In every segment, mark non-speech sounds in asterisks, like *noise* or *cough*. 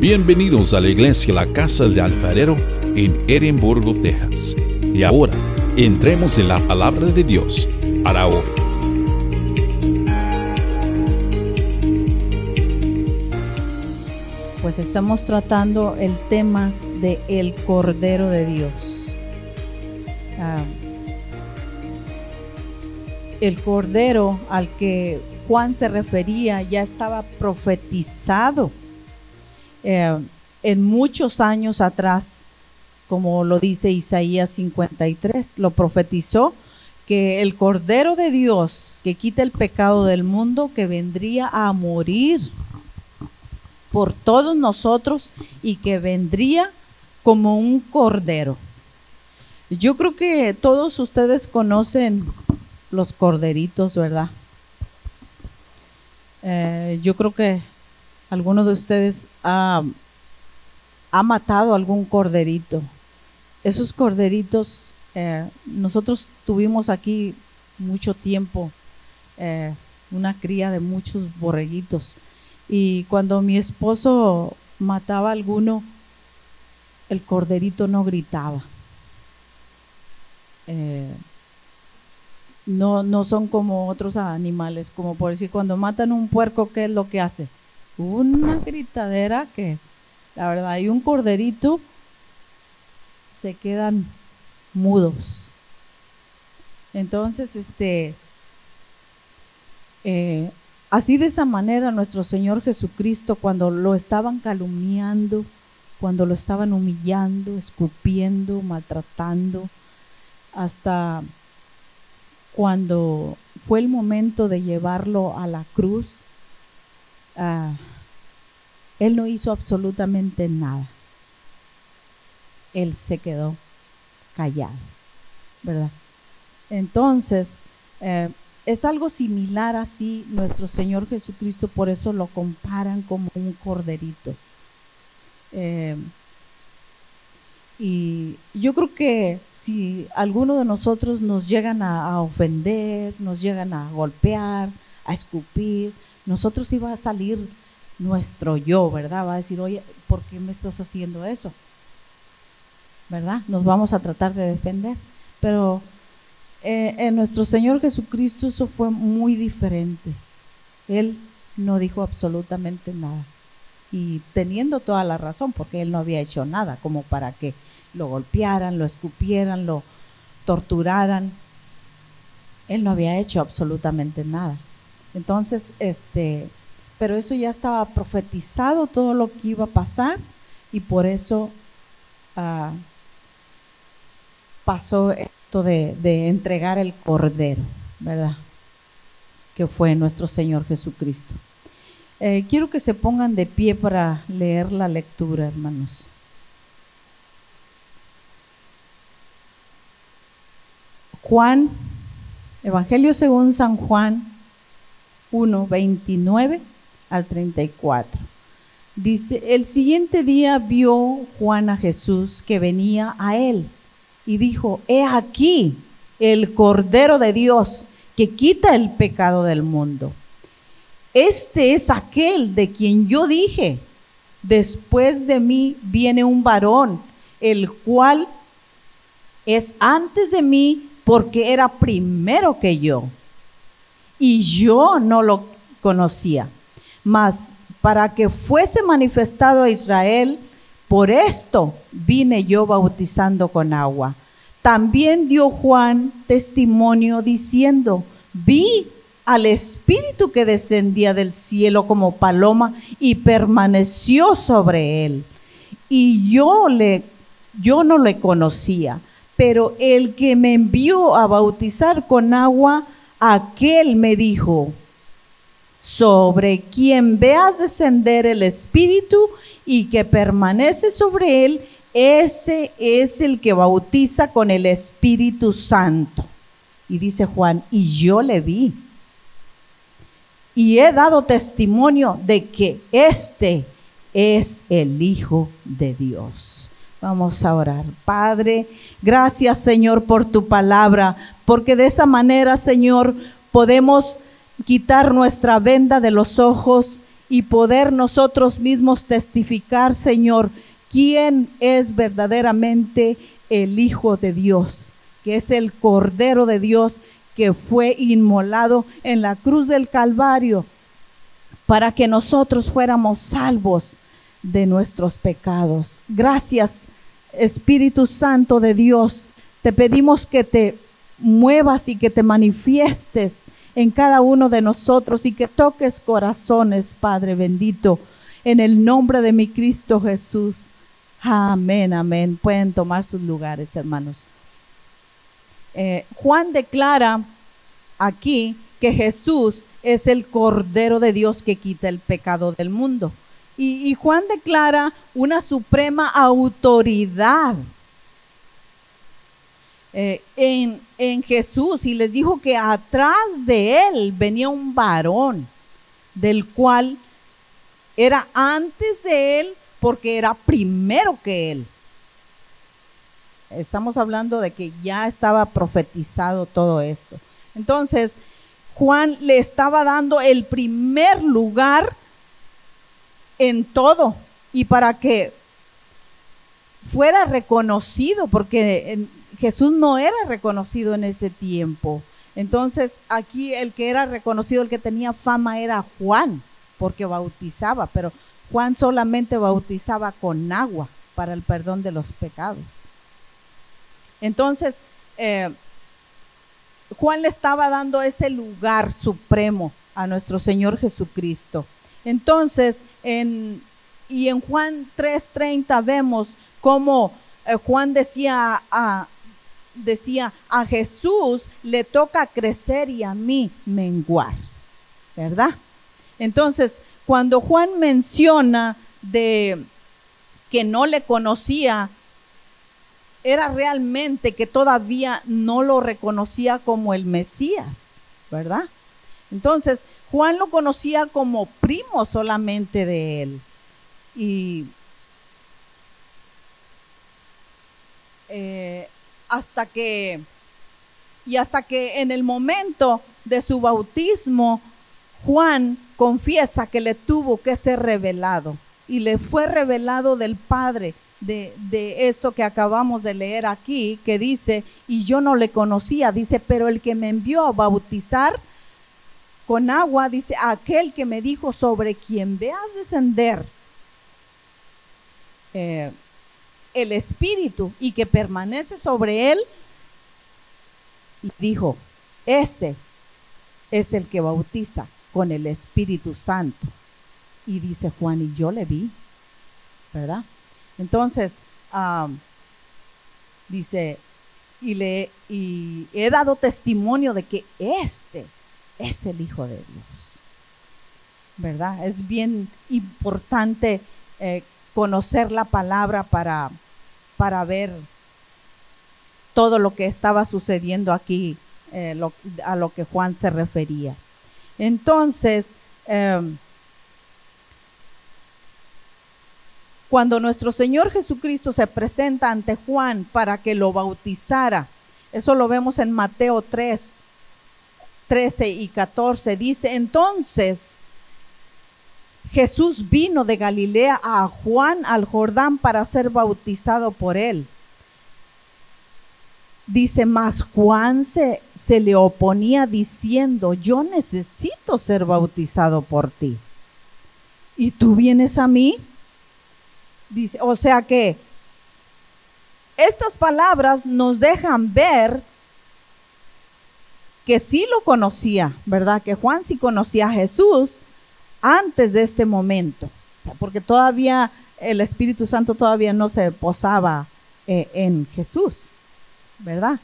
Bienvenidos a la iglesia La Casa del Alfarero en Edimburgo, Texas. Y ahora, entremos en la palabra de Dios para hoy. Pues estamos tratando el tema de el Cordero de Dios. Ah, el Cordero al que Juan se refería ya estaba profetizado eh, en muchos años atrás, como lo dice Isaías 53, lo profetizó que el Cordero de Dios que quita el pecado del mundo, que vendría a morir por todos nosotros y que vendría como un cordero. Yo creo que todos ustedes conocen los corderitos, ¿verdad? Eh, yo creo que alguno de ustedes ha, matado algún corderito. Esos corderitos, eh, nosotros tuvimos aquí mucho tiempo eh, una cría de muchos borreguitos. Y cuando mi esposo mataba a alguno, el corderito no gritaba. Eh, no, no son como otros animales, como por decir, cuando matan un puerco, ¿qué es lo que hace? Una gritadera que, la verdad, hay un corderito, se quedan mudos. Entonces, este, eh, así de esa manera nuestro Señor Jesucristo, cuando lo estaban calumniando, cuando lo estaban humillando, escupiendo, maltratando, hasta cuando fue el momento de llevarlo a la cruz, él no hizo absolutamente nada. Él se quedó callado, ¿verdad? Entonces, eh, es algo similar así nuestro Señor Jesucristo, por eso lo comparan como un corderito. Eh, y yo creo que si alguno de nosotros nos llegan a, ofender, nos llegan a golpear, a escupir, nosotros iba a salir nuestro yo, ¿verdad? Va a decir, oye, ¿por qué me estás haciendo eso? ¿Verdad? Nos vamos a tratar de defender. Pero eh, en nuestro Señor Jesucristo eso fue muy diferente. Él no dijo absolutamente nada. Y teniendo toda la razón, porque él no había hecho nada como para que lo golpearan, lo escupieran, lo torturaran. Él no había hecho absolutamente nada. Entonces, este, pero eso ya estaba profetizado todo lo que iba a pasar y por eso ah, pasó esto de, entregar el cordero, ¿verdad? Que fue nuestro Señor Jesucristo. Eh, quiero que se pongan de pie para leer la lectura, hermanos. Juan, Evangelio según San Juan 1, 29 al 34. Dice, el siguiente día vio Juan a Jesús que venía a él y dijo, he aquí el Cordero de Dios que quita el pecado del mundo. Este es aquel de quien yo dije, después de mí viene un varón, el cual es antes de mí porque era primero que yo. Y yo no lo conocía. Mas para que fuese manifestado a Israel, por esto vine yo bautizando con agua. También dio Juan testimonio diciendo, vi al Espíritu que descendía del cielo como paloma y permaneció sobre él. Y yo le yo no le conocía, pero el que me envió a bautizar con agua, aquel me dijo, sobre quien veas descender el Espíritu y que permanece sobre él, ese es el que bautiza con el Espíritu Santo. Y dice Juan, y yo le vi. Y he dado testimonio de que este es el Hijo de Dios. Vamos a orar. Padre, gracias Señor por tu palabra, porque de esa manera, Señor, podemos quitar nuestra venda de los ojos y poder nosotros mismos testificar, Señor, quién es verdaderamente el Hijo de Dios, que es el Cordero de Dios que fue inmolado en la cruz del Calvario para que nosotros fuéramos salvos de nuestros pecados. Gracias, Espíritu Santo de Dios. Te pedimos que te muevas y que te manifiestes en cada uno de nosotros y que toques corazones, Padre bendito, en el nombre de mi Cristo Jesús. Amén, amén. Pueden tomar sus lugares, hermanos. Eh, Juan declara aquí que Jesús es el Cordero de Dios que quita el pecado del mundo. Y, Juan declara una suprema autoridad eh, en, en Jesús y les dijo que atrás de él venía un varón, del cual era antes de él porque era primero que él. Estamos hablando de que ya estaba profetizado todo esto. Entonces, Juan le estaba dando el primer lugar en todo y para que fuera reconocido, porque Jesús no era reconocido en ese tiempo. Entonces aquí el que era reconocido, el que tenía fama era Juan, porque bautizaba, pero Juan solamente bautizaba con agua para el perdón de los pecados. Entonces, eh, Juan le estaba dando ese lugar supremo a nuestro Señor Jesucristo. Entonces, en, y en Juan 3:30 vemos cómo eh, Juan decía a, decía, a Jesús le toca crecer y a mí menguar, ¿verdad? Entonces, cuando Juan menciona de que no le conocía, era realmente que todavía no lo reconocía como el Mesías, ¿verdad? Entonces, Juan lo conocía como primo solamente de él. Y eh, hasta que, y hasta que en el momento de su bautismo, Juan confiesa que le tuvo que ser revelado y le fue revelado del Padre de, de, esto que acabamos de leer aquí, que dice, y yo no le conocía, dice, pero el que me envió a bautizar con agua, dice, aquel que me dijo sobre quien veas descender eh, el Espíritu y que permanece sobre él, dijo, ese es el que bautiza con el Espíritu Santo. Y dice Juan, y yo le vi, ¿verdad? Entonces, dice, y, le, y he dado testimonio de que este es el Hijo de Dios. ¿Verdad? Es bien importante eh, conocer la palabra para, para ver todo lo que estaba sucediendo aquí, eh, a lo que Juan se refería. Entonces, em, cuando nuestro Señor Jesucristo se presenta ante Juan para que lo bautizara, eso lo vemos en Mateo 3, 13 y 14 dice, entonces Jesús vino de Galilea a Juan al Jordán para ser bautizado por él. Dice, mas Juan se, se le oponía diciendo, yo necesito ser bautizado por ti. ¿Y tú vienes a mí? Dice, o sea que estas palabras nos dejan ver que sí lo conocía, ¿verdad? Que Juan sí conocía a Jesús antes de este momento, o sea, porque todavía el Espíritu Santo todavía no se posaba eh, en Jesús, ¿verdad?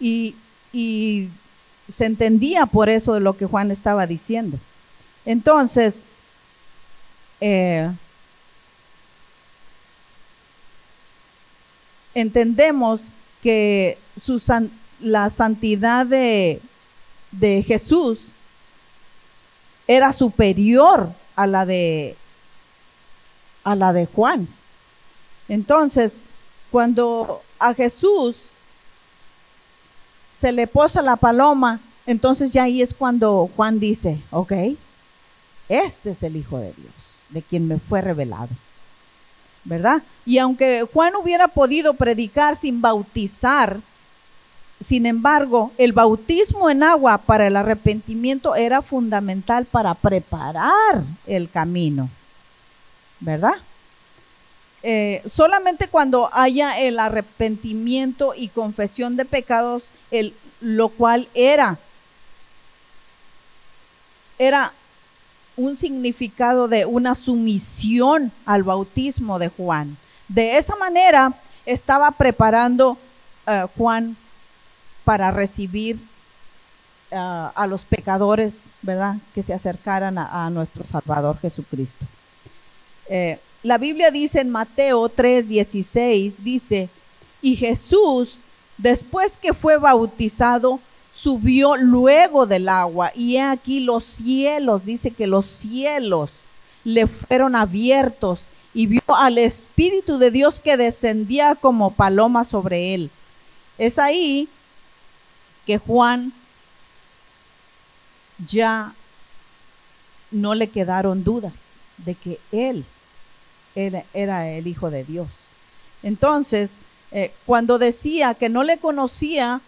Y, y se entendía por eso de lo que Juan estaba diciendo. Entonces, eh, entendemos que la santidad de, de Jesús era superior a la de a la de Juan. Entonces, cuando a Jesús se le posa la paloma, entonces ya ahí es cuando Juan dice, ok, este es el Hijo de Dios, de quien me fue revelado. ¿Verdad? Y aunque Juan hubiera podido predicar sin bautizar, sin embargo, el bautismo en agua para el arrepentimiento era fundamental para preparar el camino. ¿Verdad? Eh, solamente cuando haya el arrepentimiento y confesión de pecados, el, lo cual era, era un significado de una sumisión al bautismo de Juan. De esa manera estaba preparando uh, Juan para recibir uh, a los pecadores, ¿verdad? Que se acercaran a, a nuestro Salvador Jesucristo. Eh, la Biblia dice en Mateo 3:16, dice, y Jesús, después que fue bautizado, subió luego del agua y he aquí los cielos, dice que los cielos le fueron abiertos y vio al Espíritu de Dios que descendía como paloma sobre él. Es ahí que Juan ya no le quedaron dudas de que él era el Hijo de Dios. Entonces, eh, cuando decía que no le conocía,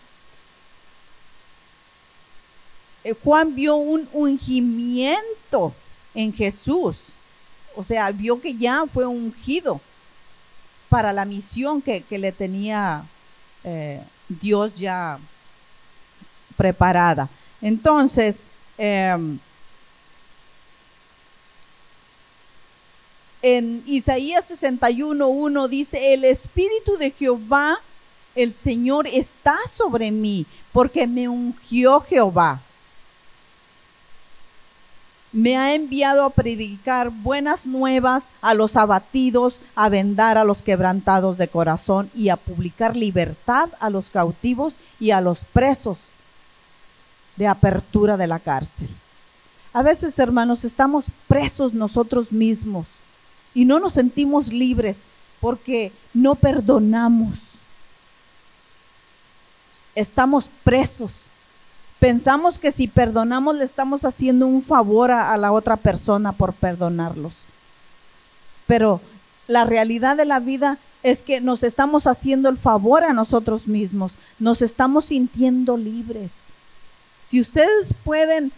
eh, Juan vio un ungimiento en Jesús. O sea, vio que ya fue ungido para la misión que, le tenía eh, Dios ya preparada. Entonces, em, en Isaías 61.1 dice, el Espíritu de Jehová, el Señor, está sobre mí, porque me ungió Jehová. Me ha enviado a predicar buenas nuevas a los abatidos, a vendar a los quebrantados de corazón y a publicar libertad a los cautivos y a los presos de apertura de la cárcel. A veces, hermanos, estamos presos nosotros mismos y no nos sentimos libres porque no perdonamos. Estamos presos. Pensamos que si perdonamos le estamos haciendo un favor a, la otra persona por perdonarlos. Pero la realidad de la vida es que nos estamos haciendo el favor a nosotros mismos. Nos estamos sintiendo libres. Si ustedes pueden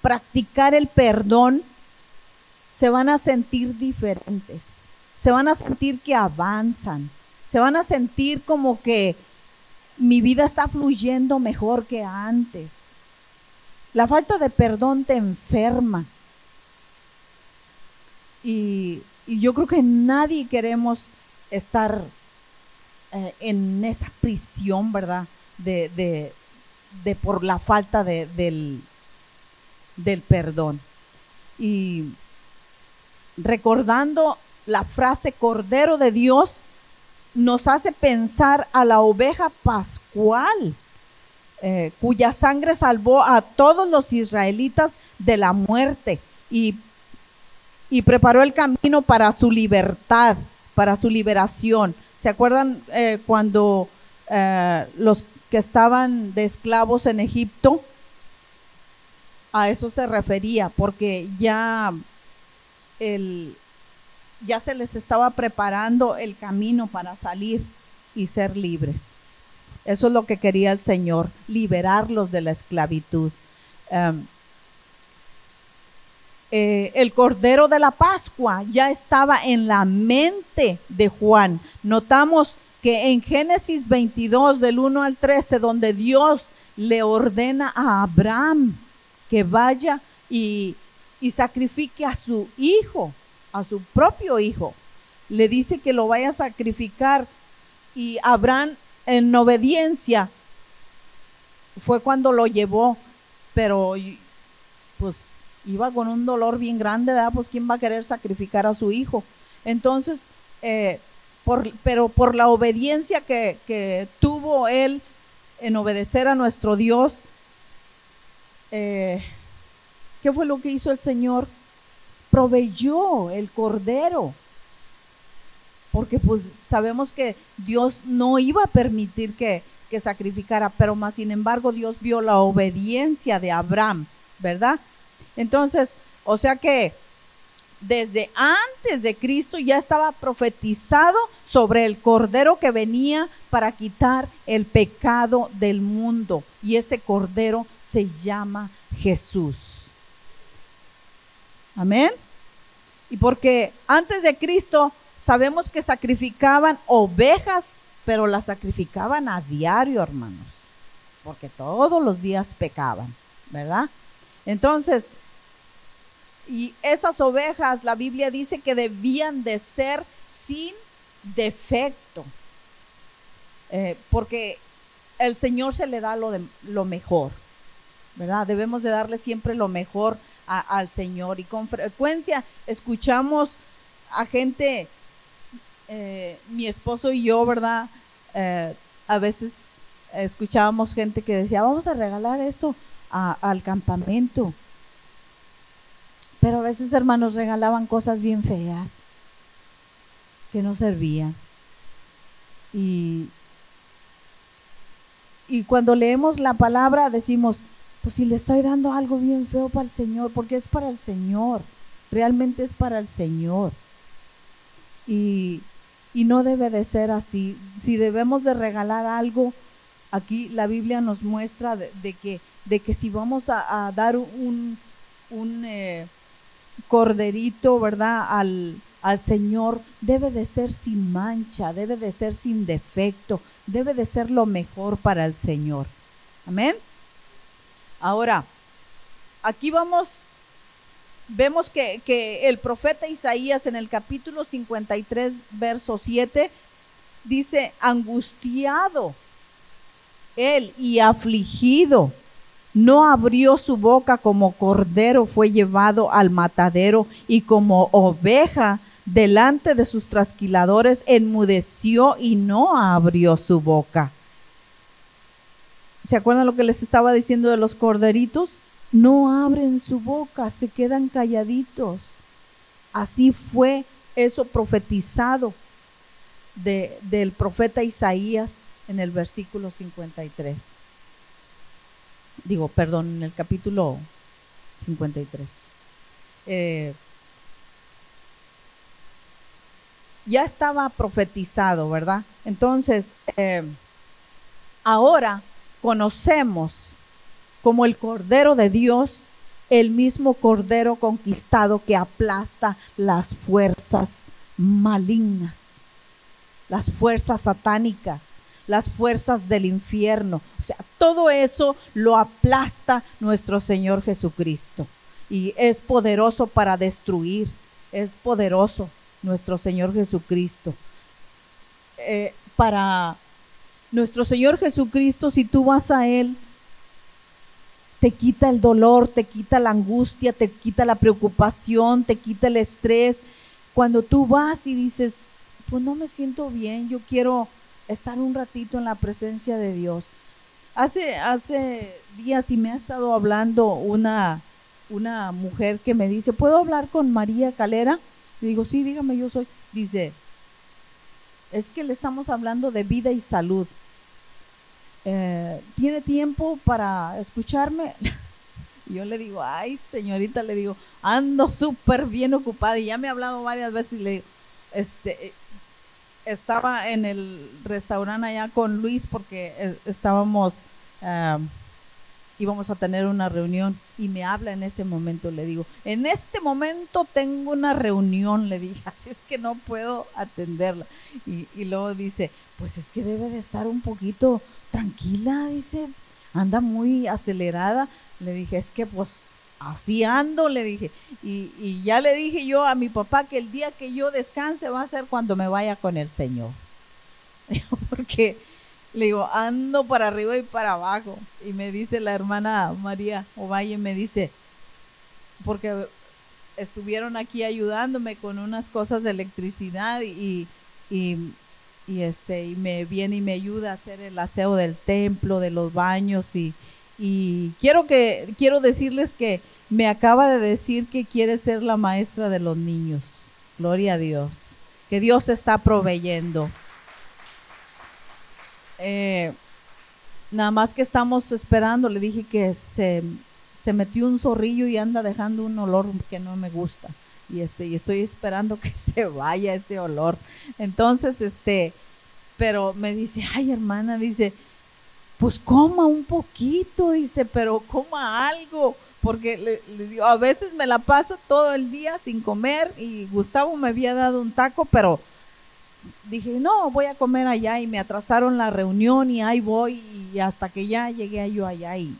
practicar el perdón, se van a sentir diferentes, se van a sentir que avanzan, se van a sentir como que mi vida está fluyendo mejor que antes. La falta de perdón te enferma. Y, yo creo que nadie queremos estar eh, en esa prisión, ¿verdad? De, de por la falta de, del, del perdón. Y recordando la frase Cordero de Dios, nos hace pensar a la oveja pascual, eh, cuya sangre salvó a todos los israelitas de la muerte y, y, preparó el camino para su libertad, para su liberación. ¿Se acuerdan eh, cuando eh, los que estaban de esclavos en Egipto? A eso se refería, porque ya el, ya se les estaba preparando el camino para salir y ser libres. Eso es lo que quería el Señor, liberarlos de la esclavitud. Um, eh, el Cordero de la Pascua ya estaba en la mente de Juan. Notamos que en Génesis 22, del 1 al 13, donde Dios le ordena a Abraham que vaya y y sacrifique a su hijo, a su propio hijo. Le dice que lo vaya a sacrificar y Abraham en obediencia fue cuando lo llevó, pero pues iba con un dolor bien grande, ¿verdad? Pues quién va a querer sacrificar a su hijo. Entonces, eh, pero por la obediencia que, que, tuvo él en obedecer a nuestro Dios, eh, ¿Qué fue lo que hizo el Señor? Proveyó el cordero. Porque pues sabemos que Dios no iba a permitir que, que sacrificara, pero más sin embargo Dios vio la obediencia de Abraham, ¿verdad? Entonces, O sea que desde antes de Cristo ya estaba profetizado sobre el cordero que venía para quitar el pecado del mundo. Y ese cordero se llama Jesús. Amén. Y porque antes de Cristo sabemos que sacrificaban ovejas, pero las sacrificaban a diario, hermanos, porque todos los días pecaban, ¿verdad? Entonces, y esas ovejas, la Biblia dice que debían de ser sin defecto, eh, porque el Señor se le da lo, de, lo mejor, ¿verdad? Debemos de darle siempre lo mejor al Señor y con frecuencia escuchamos a gente, eh, mi esposo y yo, ¿verdad? Eh, a veces escuchábamos gente que decía, vamos a regalar esto al campamento pero a veces, hermanos, regalaban cosas bien feas que no servían. Y, y cuando leemos la palabra decimos, pues si le estoy dando algo bien feo para el Señor, porque es para el Señor, realmente es para el Señor. Y, y no debe de ser así. Si debemos de regalar algo, aquí la Biblia nos muestra de, que, de que si vamos a, dar un, un eh, corderito, ¿verdad? Al, al Señor debe de ser sin mancha, debe de ser sin defecto, debe de ser lo mejor para el Señor. Amén. Ahora, aquí vamos, vemos que, que, el profeta Isaías en el capítulo 53, verso 7, dice, angustiado él y afligido no abrió su boca como cordero fue llevado al matadero y como oveja delante de sus trasquiladores enmudeció y no abrió su boca. ¿Se acuerdan lo que les estaba diciendo de los corderitos? No abren su boca, se quedan calladitos. Así fue eso profetizado de, del profeta Isaías en el versículo 53 digo, perdón, en el capítulo 53. Eh, ya estaba profetizado, ¿verdad? Entonces, eh, ahora conocemos como el Cordero de Dios, el mismo Cordero conquistado que aplasta las fuerzas malignas, las fuerzas satánicas las fuerzas del infierno. O sea, todo eso lo aplasta nuestro Señor Jesucristo. Y es poderoso para destruir. Es poderoso nuestro Señor Jesucristo. Eh, para nuestro Señor Jesucristo, si tú vas a Él, te quita el dolor, te quita la angustia, te quita la preocupación, te quita el estrés. Cuando tú vas y dices, pues no me siento bien, yo quiero estar un ratito en la presencia de Dios. Hace, hace días y me ha estado hablando una, una mujer que me dice, ¿puedo hablar con María Calera? Le digo, sí, dígame, yo soy. Dice, es que le estamos hablando de vida y salud. Eh, ¿Tiene tiempo para escucharme? *laughs* yo le digo, ay, señorita, le digo, ando súper bien ocupada y ya me ha hablado varias veces y le digo, este, estaba en el restaurante allá con Luis porque eh, estábamos, íbamos a tener una reunión y me habla en ese momento, le digo, en este momento tengo una reunión, le dije, *laughs* así es que no puedo atenderla. Y, y luego dice, pues es que debe de estar un poquito tranquila, dice, anda muy acelerada. Le dije, es que pues así ando, le dije. Y, ya le dije yo a mi papá que el día que yo descanse va a ser cuando me vaya con el Señor. *laughs* Porque le digo, ando para arriba y para abajo. Y me dice la hermana María Ovalle, me dice, porque estuvieron aquí ayudándome con unas cosas de electricidad y, y, y, este, y me viene y me ayuda a hacer el aseo del templo, de los baños y, y quiero que quiero decirles que me acaba de decir que quiere ser la maestra de los niños. Gloria a Dios. Que Dios está proveyendo. Eh, nada más que estamos esperando, le dije que se, se metió un zorrillo y anda dejando un olor que no me gusta. Y este, y estoy esperando *laughs* que se vaya ese olor. Entonces, este, pero me dice, ay hermana, dice, pues coma un poquito, dice, pero coma algo, porque le, digo, a veces me la paso todo el día sin comer y Gustavo me había dado un taco, pero dije, no, voy a comer allá y me atrasaron la reunión y ahí voy y hasta que ya llegué yo allá y,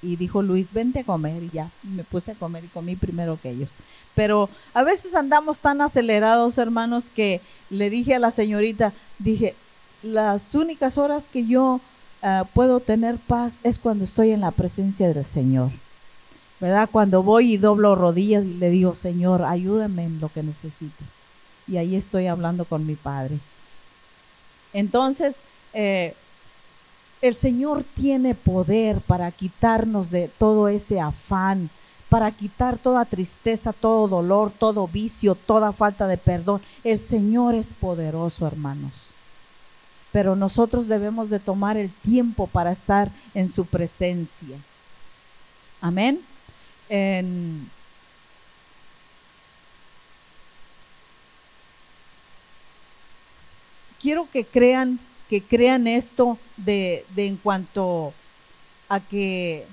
y dijo Luis, vente a comer y ya me puse a comer y comí primero que ellos. Pero a veces andamos tan acelerados, hermanos, que le dije a la señorita, dije, las únicas horas que yo ah, puedo tener paz es cuando estoy en la presencia del Señor. ¿Verdad? Cuando voy y doblo rodillas y le digo, Señor, ayúdame en lo que necesite. Y ahí estoy hablando con mi Padre. Entonces, eh, el Señor tiene poder para quitarnos de todo ese afán, para quitar toda tristeza, todo dolor, todo vicio, toda falta de perdón. El Señor es poderoso, hermanos. Pero nosotros debemos de tomar el tiempo para estar en su presencia. Amén. quiero que crean que crean esto de, en cuanto a que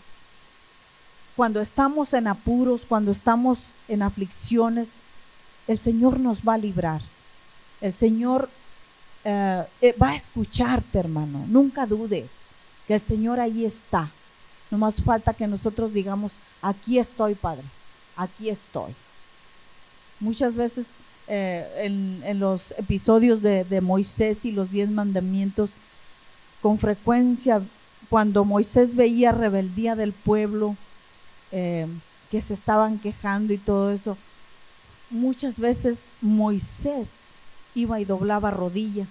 cuando estamos en apuros, cuando estamos en aflicciones, el Señor nos va a librar. El Señor eh, eh, va a escucharte, hermano. Nunca dudes que el Señor ahí está. No más falta que nosotros digamos, aquí estoy, Padre, aquí estoy. Muchas veces eh, en, los episodios de, Moisés y los diez mandamientos, con frecuencia cuando Moisés veía rebeldía del pueblo, que se estaban quejando y todo eso, muchas veces Moisés iba y doblaba rodilla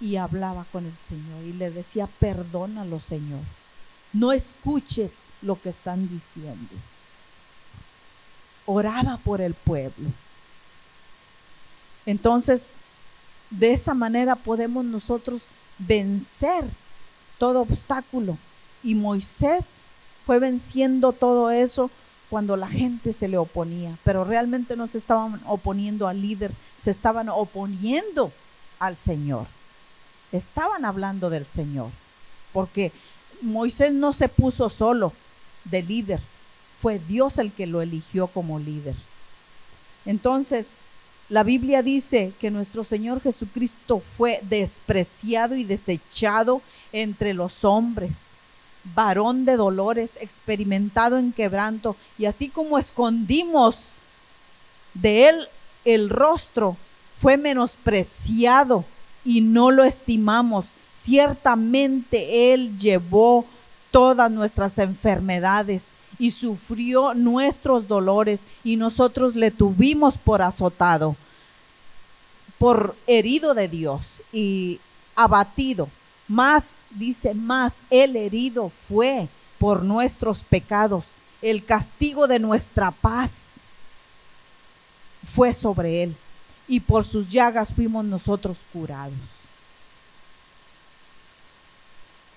y hablaba con el Señor y le decía, perdónalo Señor, no escuches lo que están diciendo. Oraba por el pueblo. Entonces, de esa manera podemos nosotros vencer todo obstáculo. Y Moisés fue venciendo todo eso cuando la gente se le oponía, pero realmente no se estaban oponiendo al líder, se estaban oponiendo al Señor. Estaban hablando del Señor, porque Moisés no se puso solo de líder, fue Dios el que lo eligió como líder. Entonces, la Biblia dice que nuestro Señor Jesucristo fue despreciado y desechado entre los hombres, varón de dolores, experimentado en quebranto, y así como escondimos de él el rostro, fue menospreciado y no lo estimamos. Ciertamente él llevó todas nuestras enfermedades y sufrió nuestros dolores y nosotros le tuvimos por azotado, por herido de Dios y abatido. Más, dice, más el herido fue por nuestros pecados. El castigo de nuestra paz fue sobre él y por sus llagas fuimos nosotros curados.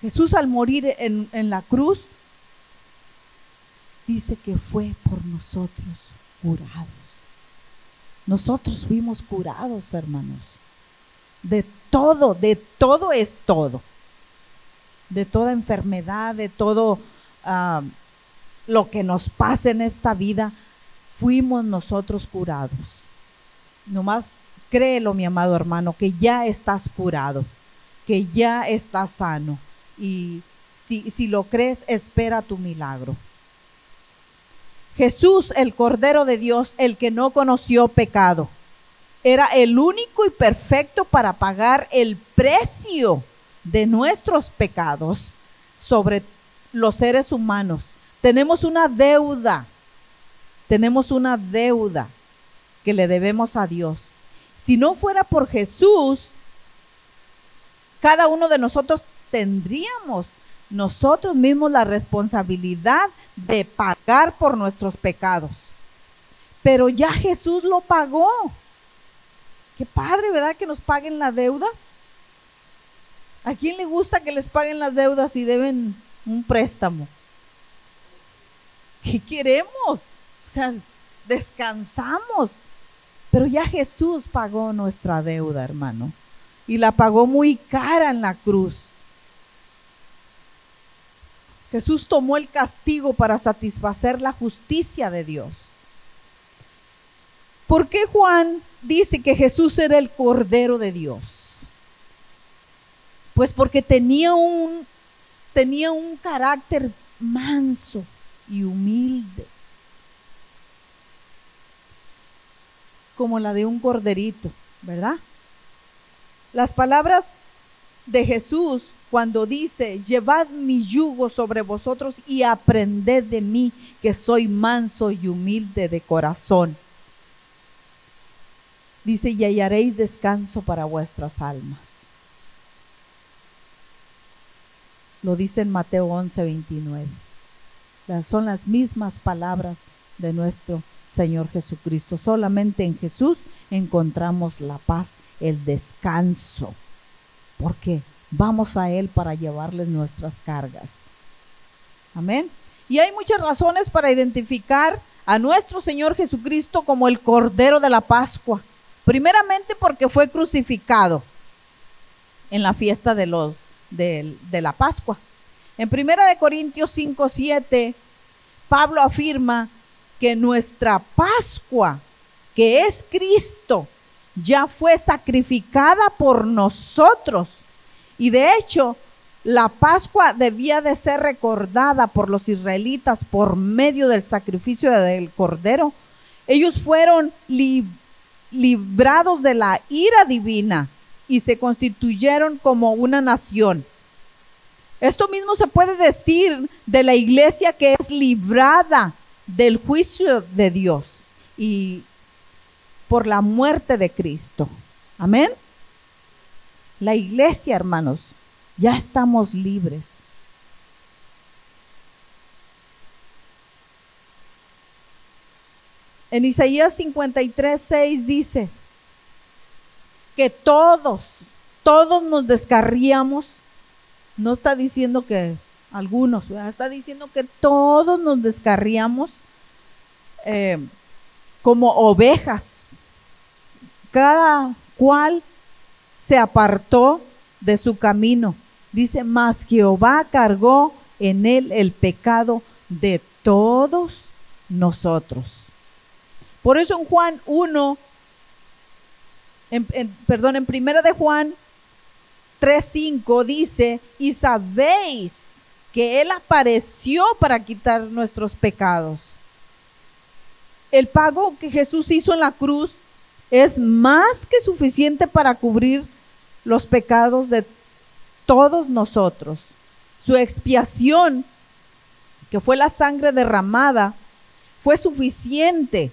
Jesús al morir en, en la cruz dice que fue por nosotros curados. Nosotros fuimos curados, hermanos. De todo, de todo es todo. De toda enfermedad, de todo ah, lo que nos pasa en esta vida, fuimos nosotros curados. Nomás créelo, mi amado hermano, que ya estás curado, que ya estás sano. Y si, si lo crees, espera tu milagro. Jesús, el Cordero de Dios, el que no conoció pecado, era el único y perfecto para pagar el precio de nuestros pecados sobre los seres humanos. Tenemos una deuda, tenemos una deuda que le debemos a Dios. Si no fuera por Jesús, cada uno de nosotros tendríamos nosotros mismos la responsabilidad de pagar por nuestros pecados. Pero ya Jesús lo pagó. Qué padre, ¿verdad? Que nos paguen las deudas. ¿A quién le gusta que les paguen las deudas si deben un préstamo? ¿qué queremos? O sea, descansamos. Pero ya Jesús pagó nuestra deuda, hermano. Y la pagó muy cara en la cruz. Jesús tomó el castigo para satisfacer la justicia de Dios. ¿Por qué Juan dice que Jesús era el Cordero de Dios? Pues porque tenía un, tenía un carácter manso y humilde, como la de un corderito, ¿verdad? Las palabras de Jesús cuando dice, llevad mi yugo sobre vosotros y aprended de mí, que soy manso y humilde de corazón. Dice, y hallaréis descanso para vuestras almas. Lo dice en Mateo 11, 29. Son las mismas palabras de nuestro Señor Jesucristo. Solamente en Jesús encontramos la paz, el descanso. ¿Por qué? vamos a Él para llevarles nuestras cargas. Amén. Y hay muchas razones para identificar a nuestro Señor Jesucristo como el Cordero de la Pascua. Primeramente porque fue crucificado en la fiesta de, los, de, la Pascua. En Primera de Corintios 5, 7, Pablo afirma que nuestra Pascua, que es Cristo, ya fue sacrificada por nosotros y de hecho, la Pascua debía de ser recordada por los israelitas por medio del sacrificio del cordero. Ellos fueron librados de la ira divina y se constituyeron como una nación. Esto mismo se puede decir de la iglesia que es librada del juicio de Dios y por la muerte de Cristo. Amén. La iglesia, hermanos, ya estamos libres. En Isaías 53, 6 dice que todos, todos nos descarríamos. No está diciendo que algunos, está diciendo que todos nos descarríamos eh, como ovejas. Cada cual se apartó de su camino. Dice, más Jehová cargó en él el pecado de todos nosotros. Por eso en Juan 1, perdón, en primera de Juan 3.5 dice, y sabéis que Él apareció para quitar nuestros pecados. El pago que Jesús hizo en la cruz es más que suficiente para cubrir los pecados de todos nosotros. Su expiación, que fue la sangre derramada, fue suficiente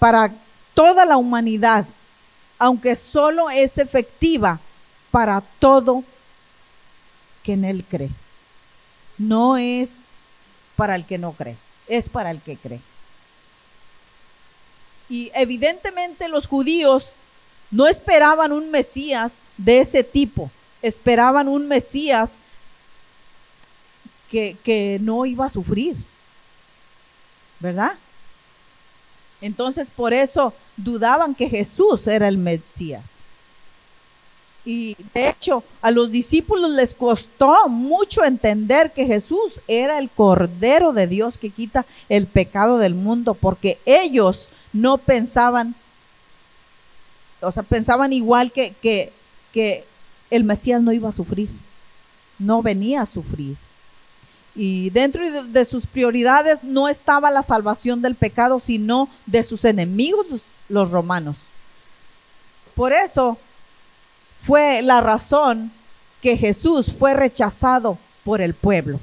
para toda la humanidad, aunque solo es efectiva para todo que en Él cree. No es para el que no cree, es para el que cree. Y evidentemente los judíos no esperaban un Mesías de ese tipo, esperaban un Mesías que, no iba a sufrir, ¿verdad? Entonces por eso dudaban que Jesús era el Mesías. Y de hecho a los discípulos les costó mucho entender que Jesús era el Cordero de Dios que quita el pecado del mundo, porque ellos no pensaban, o sea, pensaban igual que, que, que el Mesías no iba a sufrir, no venía a sufrir. Y dentro de sus prioridades no estaba la salvación del pecado, sino de sus enemigos, los romanos. Por eso fue la razón que Jesús fue rechazado por el pueblo.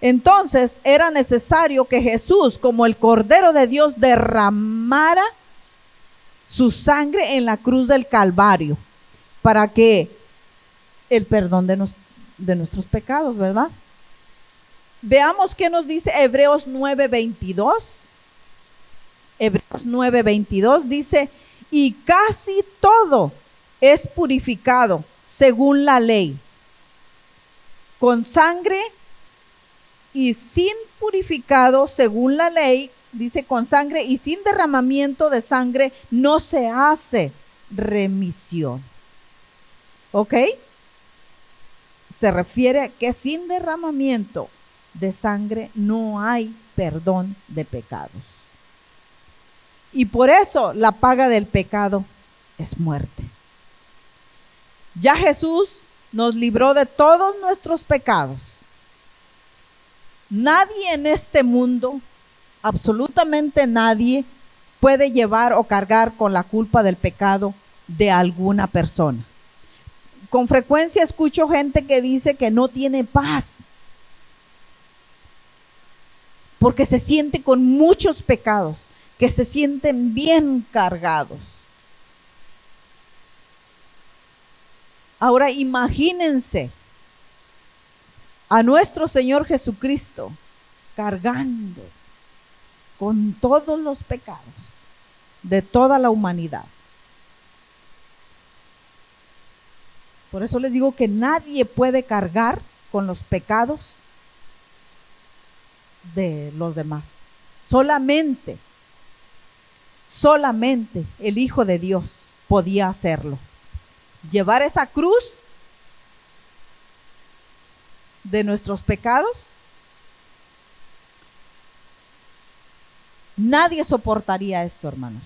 Entonces era necesario que Jesús, como el Cordero de Dios, derramara su sangre en la cruz del Calvario para que el perdón de, de nuestros pecados, ¿verdad? Veamos qué nos dice Hebreos 9:22. Hebreos 9:22 dice, y casi todo es purificado según la ley, con sangre y sin purificado según la ley, dice con sangre y sin derramamiento de sangre no se hace remisión. ¿Ok? Se refiere a que sin derramamiento de sangre no hay perdón de pecados. Y por eso la paga del pecado es muerte. Ya Jesús nos libró de todos nuestros pecados. Nadie en este mundo, absolutamente nadie, puede llevar o cargar con la culpa del pecado de alguna persona. Con frecuencia escucho gente que dice que no tiene paz porque se siente con muchos pecados, que se sienten bien cargados. Ahora imagínense a nuestro Señor Jesucristo cargando con todos los pecados de toda la humanidad. Por eso les digo que nadie puede cargar con los pecados de los demás. Solamente, solamente el Hijo de Dios podía hacerlo. Llevar esa cruz de nuestros pecados. Nadie soportaría esto, hermanos.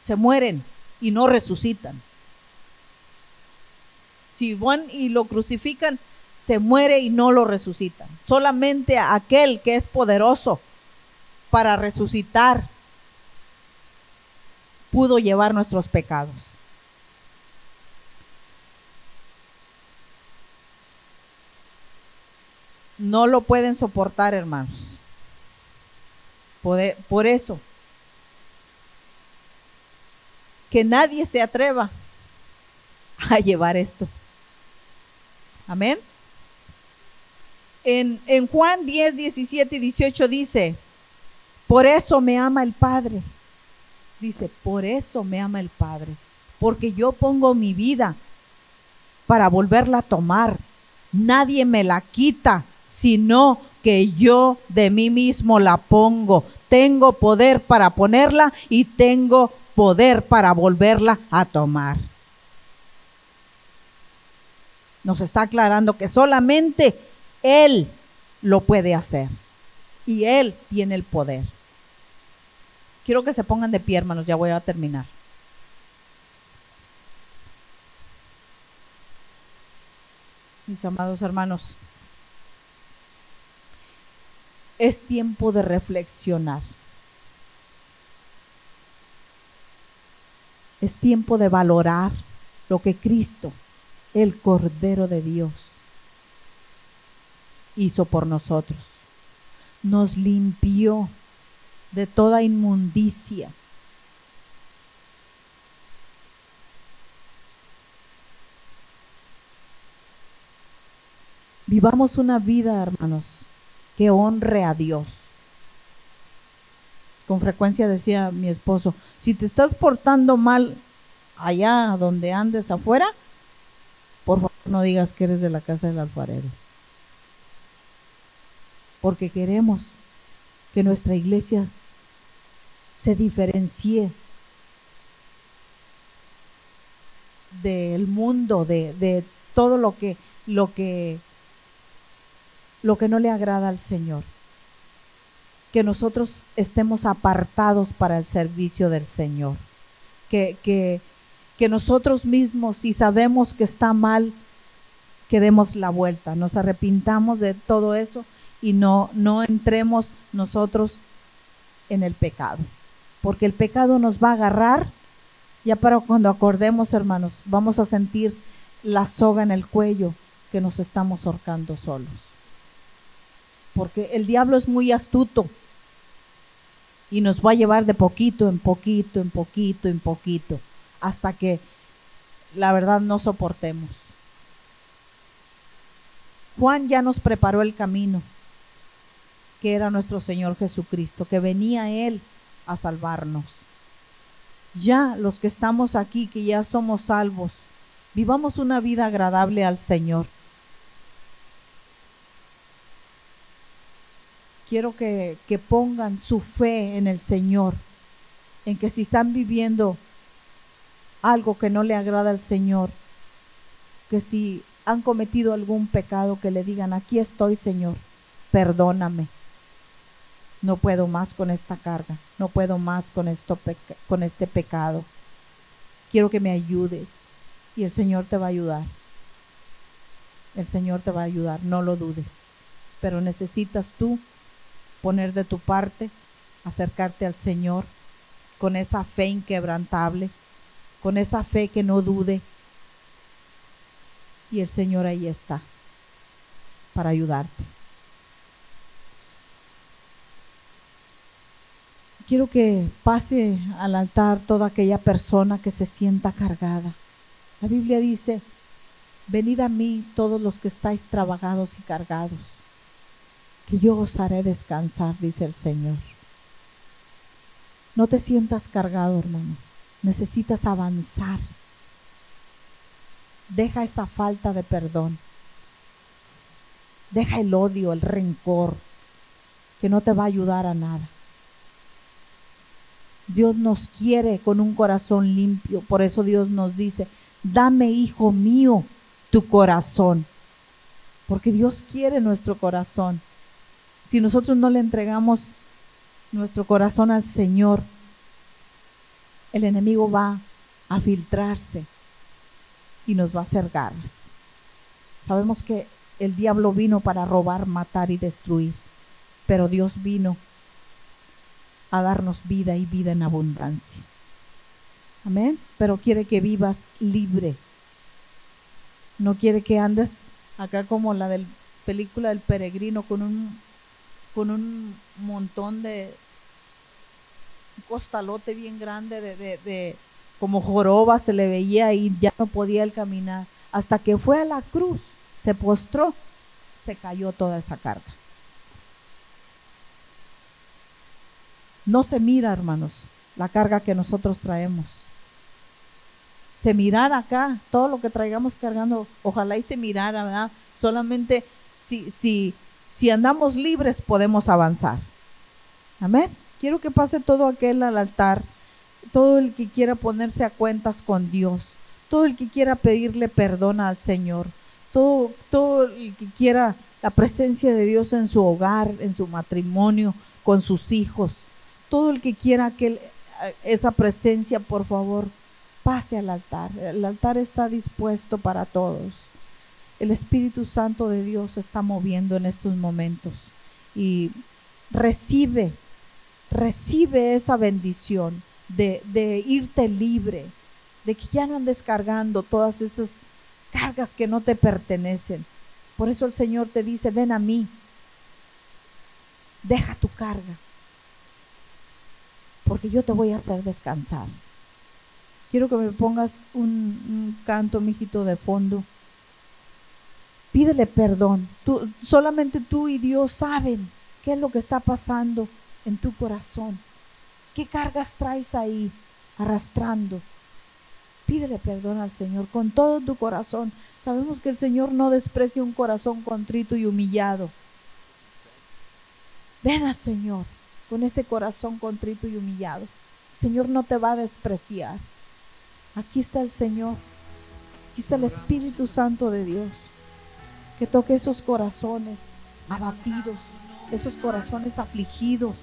Se mueren y no resucitan. Si van y lo crucifican, se muere y no lo resucitan. Solamente aquel que es poderoso para resucitar pudo llevar nuestros pecados. No lo pueden soportar, hermanos. Por, eso, que nadie se atreva a llevar esto. Amén en, Juan 10, 17 y 18 dice, por eso me ama el Padre. Dice, por eso me ama el Padre, porque yo pongo mi vida para volverla a tomar. Nadie me la quita, sino que yo de mí mismo la pongo. Tengo poder para ponerla y tengo poder para volverla a tomar. Nos está aclarando que solamente él lo puede hacer. Y Él tiene el poder. Quiero que se pongan de pie, hermanos, ya voy a terminar. Mis amados hermanos, es tiempo de reflexionar. Es tiempo de valorar lo que Cristo, el Cordero de Dios, hizo por nosotros. Nos limpió de toda inmundicia. Vivamos una vida, hermanos, que honre a Dios. Con frecuencia decía mi esposo, si te estás portando mal allá donde andes afuera, por favor no digas que eres de la casa del alfarero porque queremos que nuestra iglesia se diferencie del mundo, de, todo lo que, lo que, lo que no le agrada al Señor. Que nosotros estemos apartados para el servicio del Señor. Que, que, que nosotros mismos, si sabemos que está mal, que demos la vuelta, nos arrepintamos de todo eso y no, no entremos nosotros en el pecado. Porque el pecado nos va a agarrar, ya para cuando acordemos, hermanos, vamos a sentir la soga en el cuello que nos estamos ahorcando solos. Porque el diablo es muy astuto y nos va a llevar de poquito en poquito, en poquito, en poquito, hasta que la verdad no soportemos. Juan ya nos preparó el camino que era nuestro Señor Jesucristo, que venía Él a salvarnos. Ya los que estamos aquí, que ya somos salvos, vivamos una vida agradable al Señor. Quiero que, pongan su fe en el Señor, en que si están viviendo algo que no le agrada al Señor, que si han cometido algún pecado, que le digan, aquí estoy, Señor, perdóname. No puedo más con esta carga, no puedo más con, esto, con este pecado. Quiero que me ayudes y el Señor te va a ayudar. El Señor te va a ayudar, no lo dudes. Pero necesitas tú poner de tu parte, acercarte al Señor con esa fe inquebrantable, con esa fe que no dude. Y el Señor ahí está para ayudarte. Quiero que pase al altar toda aquella persona que se sienta cargada. La Biblia dice, venid a mí todos los que estáis trabajados y cargados, que yo os haré descansar, dice el Señor. No te sientas cargado, hermano. Necesitas avanzar. Deja esa falta de perdón. Deja el odio, el rencor, que no te va a ayudar a nada. Dios nos quiere con un corazón limpio. Por eso Dios nos dice, dame, hijo mío, tu corazón. Porque Dios quiere nuestro corazón. Si nosotros no le entregamos nuestro corazón al Señor, el enemigo va a filtrarse y nos va a hacer garras. Sabemos que el diablo vino para robar, matar y destruir, pero Dios vino a darnos vida y vida en abundancia. Amén. Pero quiere que vivas libre. No quiere que andes acá como la del película del peregrino con un con un montón de costalote bien grande de, de, de como joroba se le veía y ya no podía él caminar. Hasta que fue a la cruz, se postró, se cayó toda esa carga. No se mira, hermanos, la carga que nosotros traemos. Se mirara acá, todo lo que traigamos cargando, ojalá y se mirara, ¿verdad? Solamente si, si, si andamos libres podemos avanzar. Amén. Quiero que pase todo aquel al altar, todo el que quiera ponerse a cuentas con Dios, todo el que quiera pedirle perdón al Señor, todo, todo el que quiera la presencia de Dios en su hogar, en su matrimonio, con sus hijos todo el que quiera que esa presencia, por favor, pase al altar. El altar está dispuesto para todos. El Espíritu Santo de Dios está moviendo en estos momentos y recibe, recibe esa bendición de, de irte libre, de que ya no andes cargando todas esas cargas que no te pertenecen. Por eso el Señor te dice, ven a mí, deja tu carga, porque yo te voy a hacer descansar. Quiero que me pongas un, canto, mijito, de fondo. Pídele perdón. Tú, solamente tú y Dios saben qué es lo que está pasando en tu corazón. ¿Qué cargas traes ahí arrastrando? Pídele perdón al Señor con todo tu corazón. Sabemos que el Señor no desprecia un corazón contrito y humillado. Ven al Señor con ese corazón contrito y humillado. El Señor no te va a despreciar. Aquí está el Señor. Aquí está el Espíritu Santo de Dios. Que toque esos corazones abatidos, esos corazones afligidos,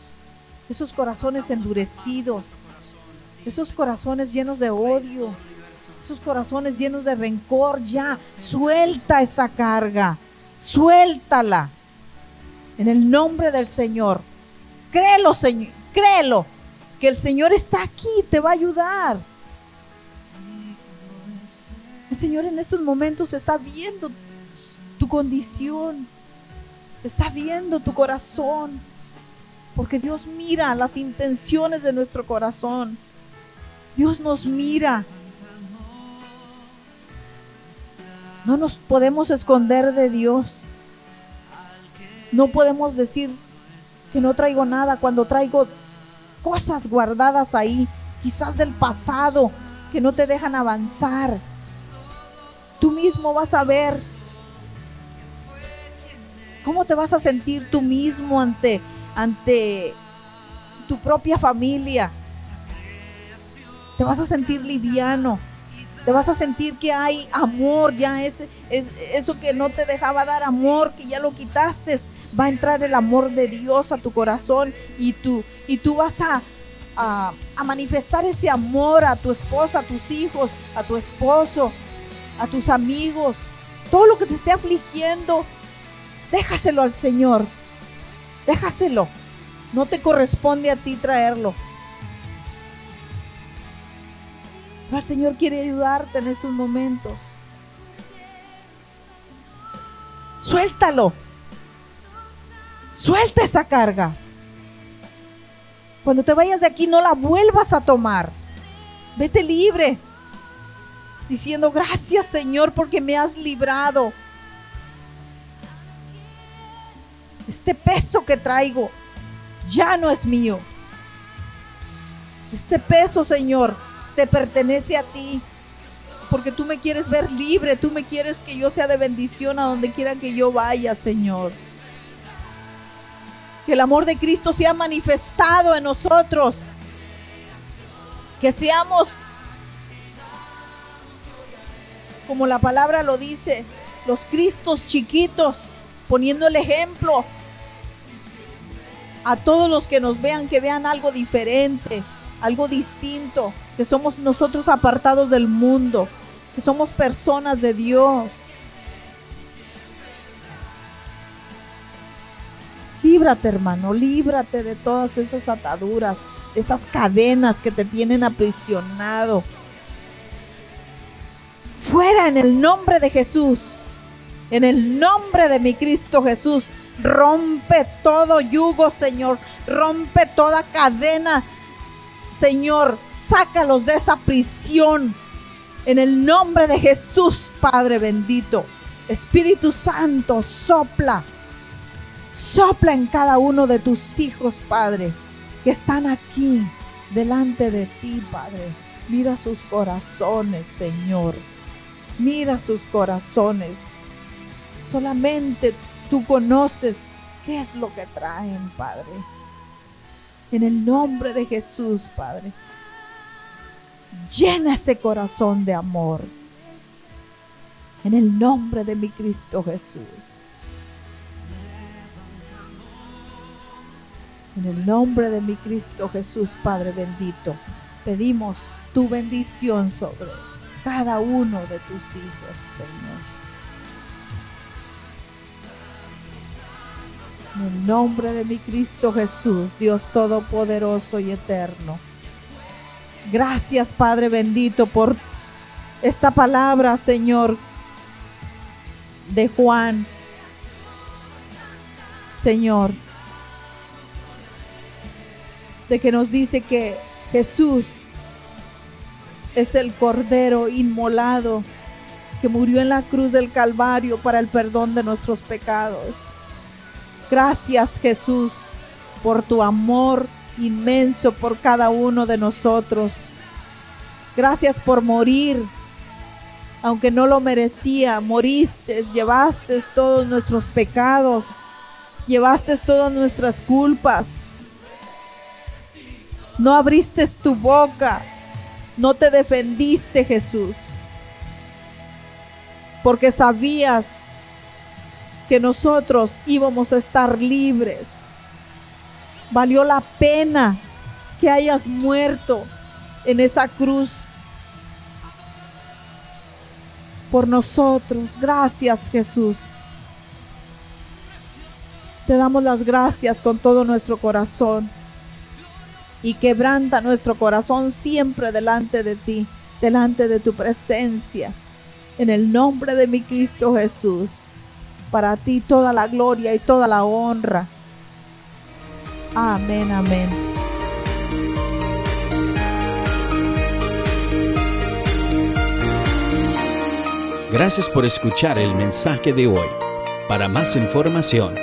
esos corazones endurecidos, esos corazones llenos de odio, esos corazones llenos de rencor. Ya, suelta esa carga, suéltala. En el nombre del Señor. Créelo, Señor, créelo, que el Señor está aquí, te va a ayudar. El Señor en estos momentos está viendo condición, está viendo tu corazón, porque Dios mira las intenciones de nuestro corazón. Dios nos mira. No nos podemos esconder de Dios. No podemos decir, que no traigo nada, cuando traigo cosas guardadas ahí, quizás del pasado, que no te dejan avanzar. Tú mismo vas a ver cómo te vas a sentir tú mismo ante, ante tu propia familia. Te vas a sentir liviano. Te vas a sentir que hay amor, ya es, es eso que no te dejaba dar amor, que ya lo quitaste. Va a entrar el amor de Dios a tu corazón y tú, y tú vas a, a, a manifestar ese amor a tu esposa, a tus hijos, a tu esposo, a tus amigos. Todo lo que te esté afligiendo, déjaselo al Señor. Déjaselo. No te corresponde a ti traerlo. Pero el Señor quiere ayudarte en estos momentos. Suéltalo. Suelta esa carga. Cuando te vayas de aquí no la vuelvas a tomar. Vete libre. Diciendo, gracias Señor porque me has librado. Este peso que traigo ya no es mío. Este peso, Señor, te pertenece a ti. Porque tú me quieres ver libre, tú me quieres que yo sea de bendición a donde quiera que yo vaya, Señor. Que el amor de Cristo sea manifestado en nosotros. Que seamos, como la palabra lo dice, los Cristos chiquitos, poniendo el ejemplo a todos los que nos vean, que vean algo diferente, algo distinto, que somos nosotros apartados del mundo, que somos personas de Dios. Líbrate, hermano, líbrate de todas esas ataduras, esas cadenas que te tienen aprisionado. Fuera en el nombre de Jesús, en el nombre de mi Cristo Jesús. Rompe todo yugo, Señor. Rompe toda cadena, Señor. Sácalos de esa prisión. En el nombre de Jesús, Padre bendito. Espíritu Santo, sopla. Sopla en cada uno de tus hijos, Padre, que están aquí delante de ti, Padre. Mira sus corazones, Señor. Mira sus corazones. Solamente Tú conoces qué es lo que traen, Padre. En el nombre de Jesús, Padre. Llena ese corazón de amor. En el nombre de mi Cristo Jesús. En el nombre de mi Cristo Jesús, Padre bendito, pedimos tu bendición sobre cada uno de tus hijos, Señor. En el nombre de mi Cristo Jesús, Dios Todopoderoso y Eterno. Gracias, Padre bendito, por esta palabra, Señor, de Juan. Señor, de que nos dice que Jesús es el Cordero inmolado que murió en la cruz del Calvario para el perdón de nuestros pecados. Gracias Jesús por tu amor inmenso por cada uno de nosotros. Gracias por morir, aunque no lo merecía. Moriste, llevaste todos nuestros pecados, llevaste todas nuestras culpas. No abriste tu boca, no te defendiste Jesús, porque sabías que nosotros íbamos a estar libres. Valió la pena que hayas muerto en esa cruz por nosotros. Gracias Jesús. Te damos las gracias con todo nuestro corazón y quebranta nuestro corazón siempre delante de ti, delante de tu presencia. En el nombre de mi Cristo Jesús para ti toda la gloria y toda la honra. Amén, amén. Gracias por escuchar el mensaje de hoy. Para más información,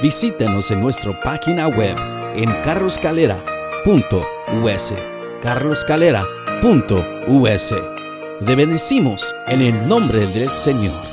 visítanos en nuestra página web en carloscalera.us. carloscalera.us. Te bendecimos en el nombre del Señor.